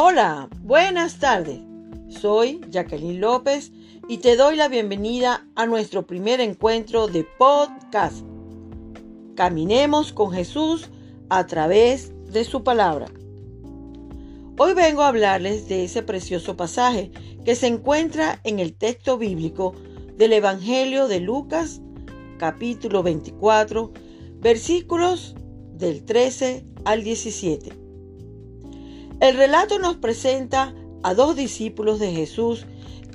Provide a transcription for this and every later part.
Hola, buenas tardes. Soy Jacqueline López y te doy la bienvenida a nuestro primer encuentro de podcast. Caminemos con Jesús a través de su palabra. Hoy vengo a hablarles de ese precioso pasaje que se encuentra en el texto bíblico del Evangelio de Lucas, capítulo 24, versículos del 13 al 17. El relato nos presenta a dos discípulos de Jesús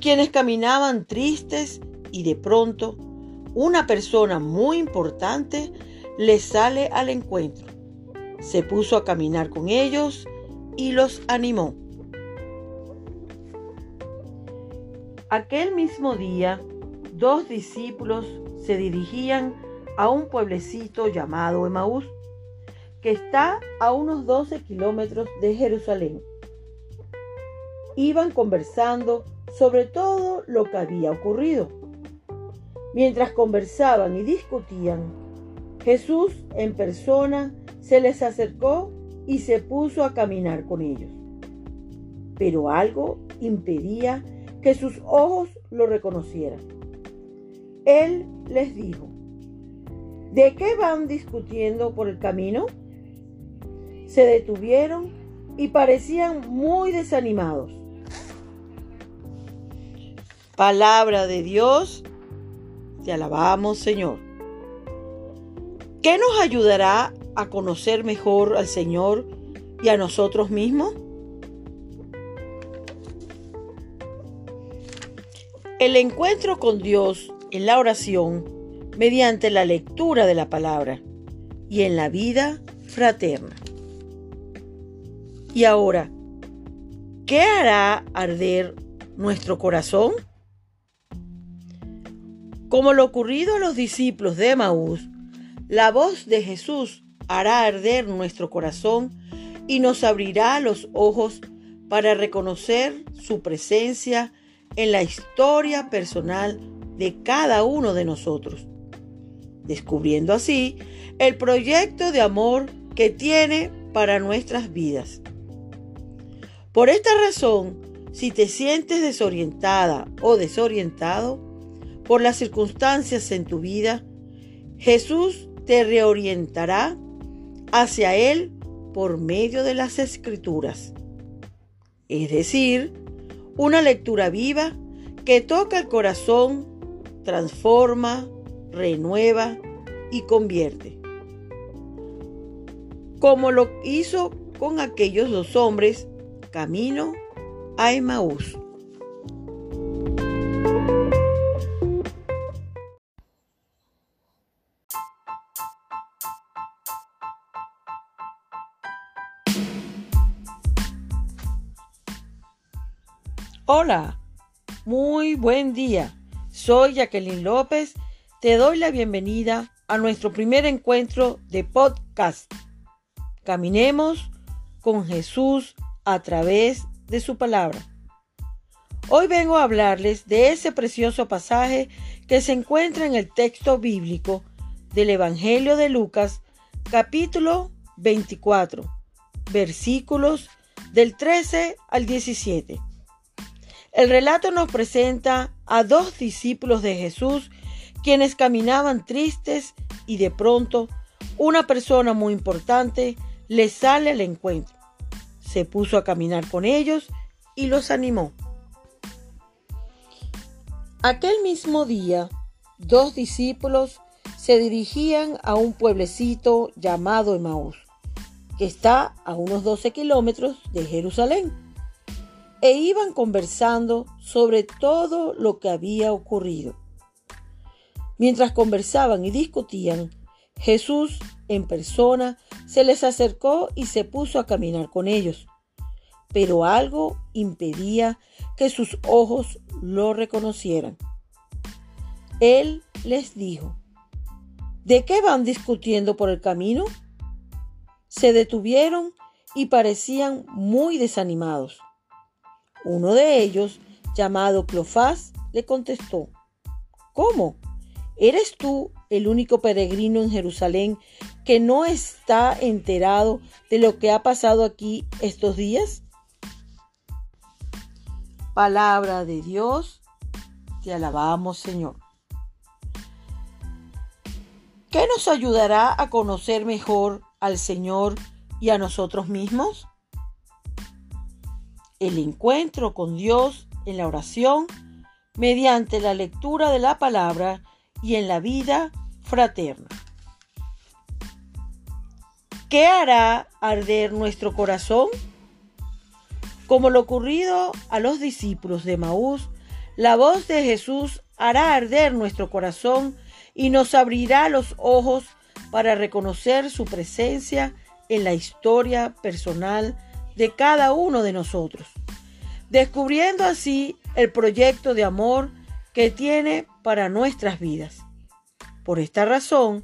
quienes caminaban tristes y de pronto una persona muy importante les sale al encuentro. Se puso a caminar con ellos y los animó. Aquel mismo día, dos discípulos se dirigían a un pueblecito llamado Emaús que está a unos 12 kilómetros de Jerusalén. Iban conversando sobre todo lo que había ocurrido. Mientras conversaban y discutían, Jesús en persona se les acercó y se puso a caminar con ellos. Pero algo impedía que sus ojos lo reconocieran. Él les dijo, ¿de qué van discutiendo por el camino? Se detuvieron y parecían muy desanimados. Palabra de Dios, te alabamos Señor. ¿Qué nos ayudará a conocer mejor al Señor y a nosotros mismos? El encuentro con Dios en la oración mediante la lectura de la palabra y en la vida fraterna. Y ahora, ¿qué hará arder nuestro corazón? Como lo ocurrido a los discípulos de Maús, la voz de Jesús hará arder nuestro corazón y nos abrirá los ojos para reconocer su presencia en la historia personal de cada uno de nosotros, descubriendo así el proyecto de amor que tiene para nuestras vidas. Por esta razón, si te sientes desorientada o desorientado por las circunstancias en tu vida, Jesús te reorientará hacia Él por medio de las escrituras. Es decir, una lectura viva que toca el corazón, transforma, renueva y convierte. Como lo hizo con aquellos dos hombres Camino a Emaús. Hola, muy buen día. Soy Jacqueline López. Te doy la bienvenida a nuestro primer encuentro de podcast. Caminemos con Jesús a través de su palabra. Hoy vengo a hablarles de ese precioso pasaje que se encuentra en el texto bíblico del Evangelio de Lucas, capítulo 24, versículos del 13 al 17. El relato nos presenta a dos discípulos de Jesús quienes caminaban tristes y de pronto una persona muy importante les sale al encuentro se puso a caminar con ellos y los animó. Aquel mismo día, dos discípulos se dirigían a un pueblecito llamado Emaús, que está a unos 12 kilómetros de Jerusalén, e iban conversando sobre todo lo que había ocurrido. Mientras conversaban y discutían, Jesús en persona se les acercó y se puso a caminar con ellos. Pero algo impedía que sus ojos lo reconocieran. Él les dijo, ¿de qué van discutiendo por el camino? Se detuvieron y parecían muy desanimados. Uno de ellos, llamado Clofás, le contestó, ¿Cómo? ¿Eres tú el único peregrino en Jerusalén que no está enterado de lo que ha pasado aquí estos días? Palabra de Dios, te alabamos Señor. ¿Qué nos ayudará a conocer mejor al Señor y a nosotros mismos? El encuentro con Dios en la oración mediante la lectura de la palabra y en la vida fraterna. ¿Qué hará arder nuestro corazón? Como lo ocurrido a los discípulos de Maús, la voz de Jesús hará arder nuestro corazón y nos abrirá los ojos para reconocer su presencia en la historia personal de cada uno de nosotros, descubriendo así el proyecto de amor que tiene para nuestras vidas. Por esta razón,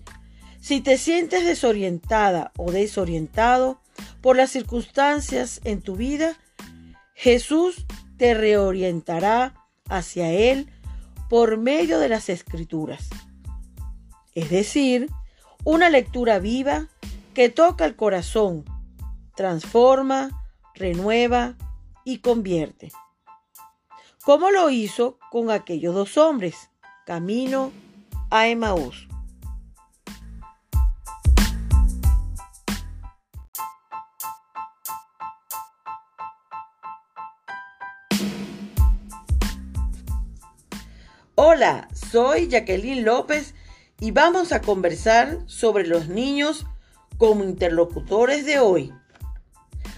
si te sientes desorientada o desorientado por las circunstancias en tu vida, Jesús te reorientará hacia Él por medio de las escrituras. Es decir, una lectura viva que toca el corazón, transforma, renueva y convierte. Como lo hizo con aquellos dos hombres, camino a Emaús. Hola, soy Jacqueline López y vamos a conversar sobre los niños como interlocutores de hoy.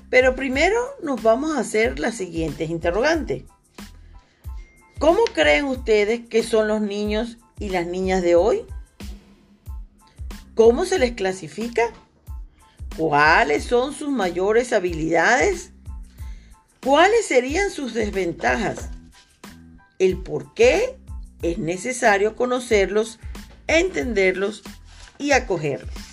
Pero primero nos vamos a hacer las siguientes interrogantes. ¿Cómo creen ustedes que son los niños y las niñas de hoy? ¿Cómo se les clasifica? ¿Cuáles son sus mayores habilidades? ¿Cuáles serían sus desventajas? ¿El por qué es necesario conocerlos, entenderlos y acogerlos.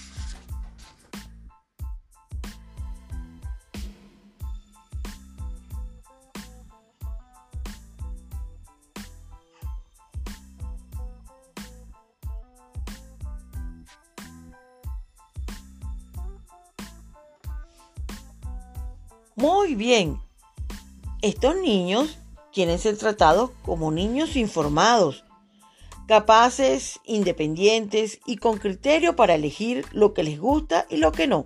Muy bien. Estos niños quieren ser tratados como niños informados, capaces, independientes y con criterio para elegir lo que les gusta y lo que no.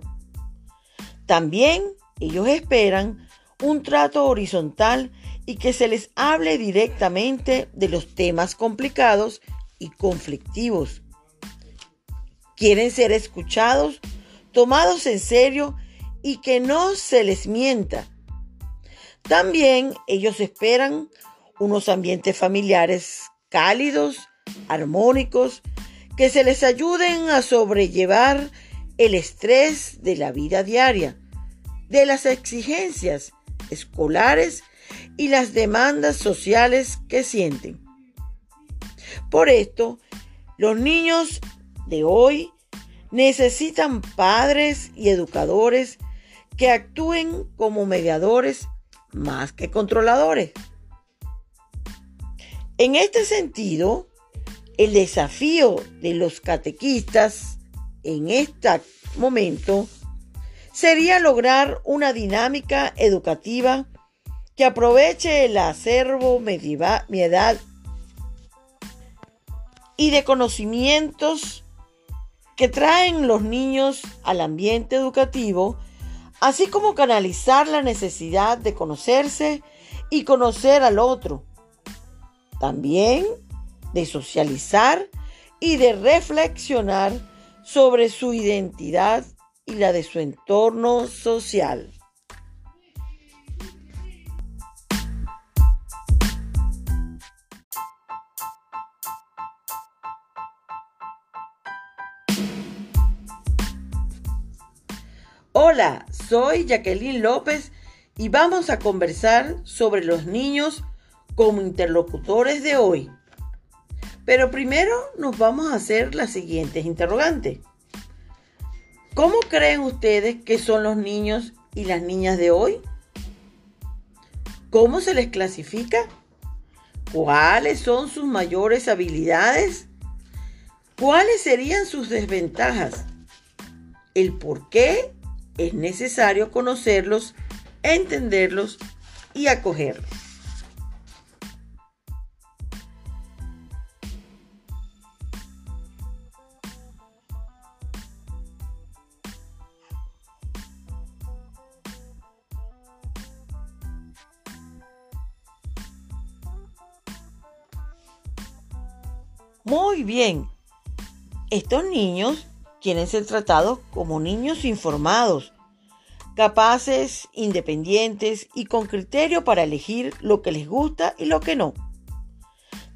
También ellos esperan un trato horizontal y que se les hable directamente de los temas complicados y conflictivos. Quieren ser escuchados, tomados en serio y que no se les mienta también ellos esperan unos ambientes familiares cálidos, armónicos, que se les ayuden a sobrellevar el estrés de la vida diaria, de las exigencias escolares y las demandas sociales que sienten. Por esto, los niños de hoy necesitan padres y educadores que actúen como mediadores más que controladores. En este sentido, el desafío de los catequistas en este momento sería lograr una dinámica educativa que aproveche el acervo medieval, y de conocimientos que traen los niños al ambiente educativo así como canalizar la necesidad de conocerse y conocer al otro. También de socializar y de reflexionar sobre su identidad y la de su entorno social. Hola, soy Jacqueline López y vamos a conversar sobre los niños como interlocutores de hoy. Pero primero nos vamos a hacer las siguientes interrogantes. ¿Cómo creen ustedes que son los niños y las niñas de hoy? ¿Cómo se les clasifica? ¿Cuáles son sus mayores habilidades? ¿Cuáles serían sus desventajas? ¿El por qué es necesario conocerlos, entenderlos y acogerlos. Muy bien, estos niños quieren ser tratados como niños informados, capaces, independientes y con criterio para elegir lo que les gusta y lo que no.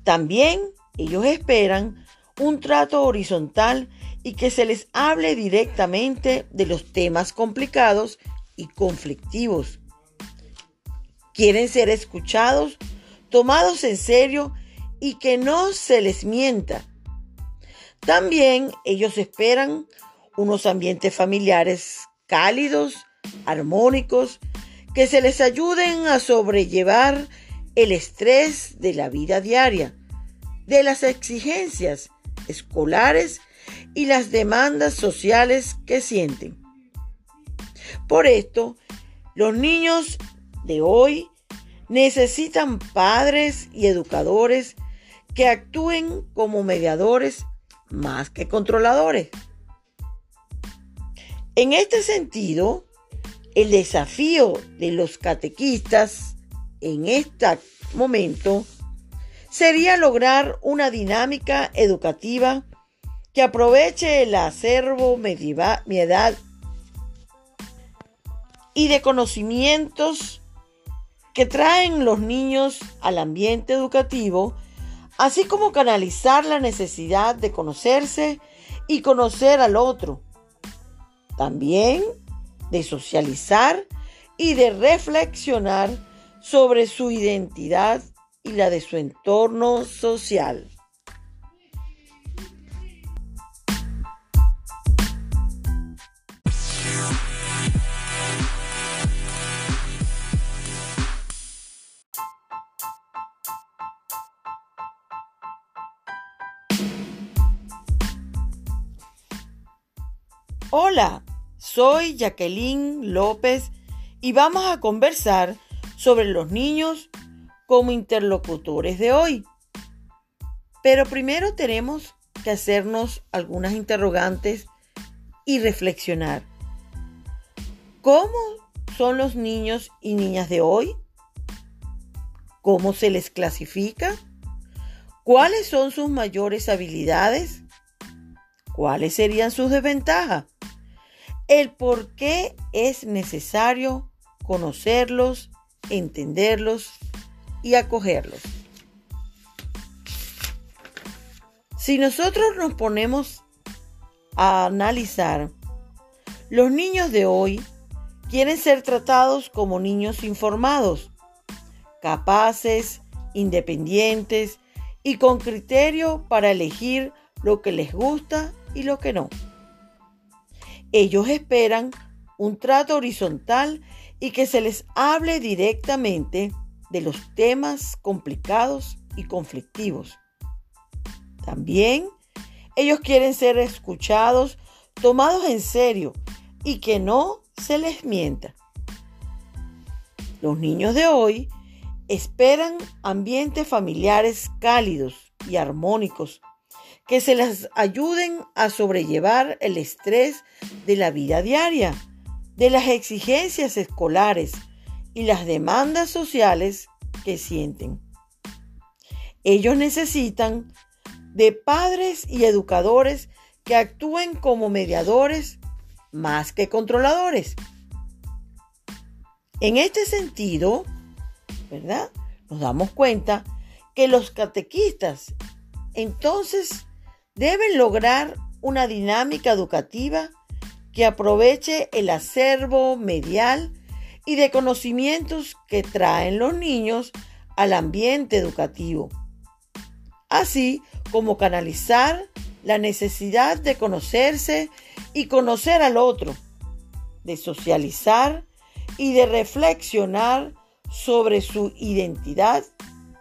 También ellos esperan un trato horizontal y que se les hable directamente de los temas complicados y conflictivos. Quieren ser escuchados, tomados en serio y que no se les mienta. También ellos esperan unos ambientes familiares cálidos, armónicos, que se les ayuden a sobrellevar el estrés de la vida diaria, de las exigencias escolares y las demandas sociales que sienten. Por esto, los niños de hoy necesitan padres y educadores que actúen como mediadores más que controladores. En este sentido, el desafío de los catequistas en este momento sería lograr una dinámica educativa que aproveche el acervo medieval y de conocimientos que traen los niños al ambiente educativo, así como canalizar la necesidad de conocerse y conocer al otro. También de socializar y de reflexionar sobre su identidad y la de su entorno social. Hola, soy Jacqueline López y vamos a conversar sobre los niños como interlocutores de hoy. Pero primero tenemos que hacernos algunas interrogantes y reflexionar. ¿Cómo son los niños y niñas de hoy? ¿Cómo se les clasifica? ¿Cuáles son sus mayores habilidades? ¿Cuáles serían sus desventajas? El por qué es necesario conocerlos, entenderlos y acogerlos. Si nosotros nos ponemos a analizar, los niños de hoy quieren ser tratados como niños informados, capaces, independientes y con criterio para elegir lo que les gusta y lo que no. Ellos esperan un trato horizontal y que se les hable directamente de los temas complicados y conflictivos. También ellos quieren ser escuchados, tomados en serio y que no se les mienta. Los niños de hoy esperan ambientes familiares cálidos y armónicos que se les ayuden a sobrellevar el estrés de la vida diaria, de las exigencias escolares y las demandas sociales que sienten. Ellos necesitan de padres y educadores que actúen como mediadores más que controladores. En este sentido, ¿verdad? Nos damos cuenta que los catequistas entonces deben lograr una dinámica educativa que aproveche el acervo medial y de conocimientos que traen los niños al ambiente educativo, así como canalizar la necesidad de conocerse y conocer al otro, de socializar y de reflexionar sobre su identidad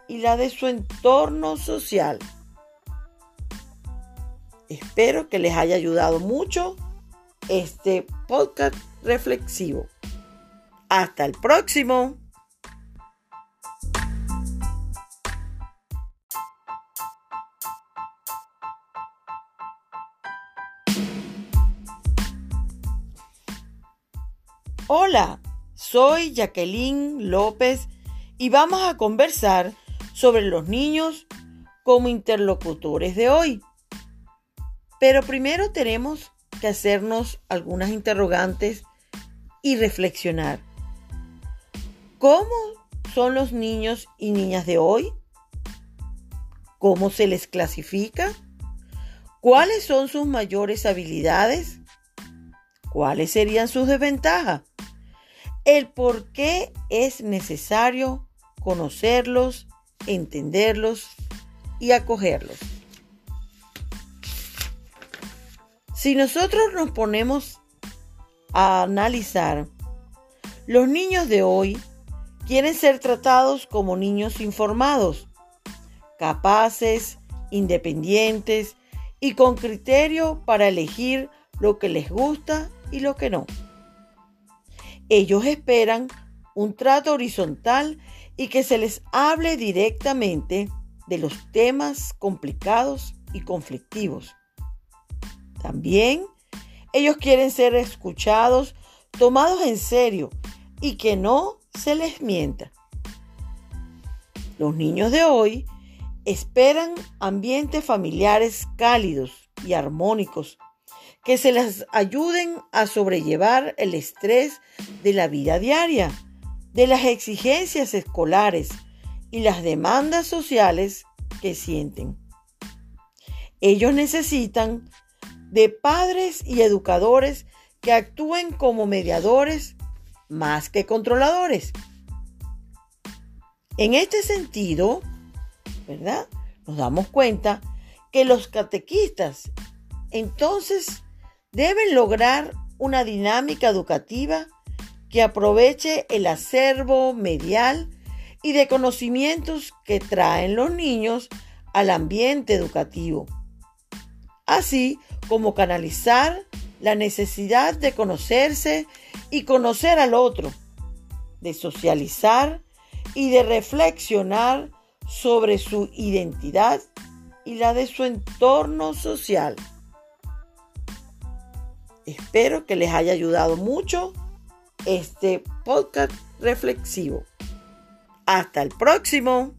y la de su entorno social. Espero que les haya ayudado mucho este podcast reflexivo. Hasta el próximo. Hola, soy Jacqueline López y vamos a conversar sobre los niños como interlocutores de hoy. Pero primero tenemos que hacernos algunas interrogantes y reflexionar. ¿Cómo son los niños y niñas de hoy? ¿Cómo se les clasifica? ¿Cuáles son sus mayores habilidades? ¿Cuáles serían sus desventajas? El por qué es necesario conocerlos, entenderlos y acogerlos. Si nosotros nos ponemos a analizar, los niños de hoy quieren ser tratados como niños informados, capaces, independientes y con criterio para elegir lo que les gusta y lo que no. Ellos esperan un trato horizontal y que se les hable directamente de los temas complicados y conflictivos. También ellos quieren ser escuchados, tomados en serio y que no se les mienta. Los niños de hoy esperan ambientes familiares cálidos y armónicos que se les ayuden a sobrellevar el estrés de la vida diaria, de las exigencias escolares y las demandas sociales que sienten. Ellos necesitan de padres y educadores que actúen como mediadores más que controladores. En este sentido, ¿verdad? Nos damos cuenta que los catequistas entonces deben lograr una dinámica educativa que aproveche el acervo medial y de conocimientos que traen los niños al ambiente educativo, así como canalizar la necesidad de conocerse y conocer al otro, de socializar y de reflexionar sobre su identidad y la de su entorno social. Espero que les haya ayudado mucho este podcast reflexivo. Hasta el próximo.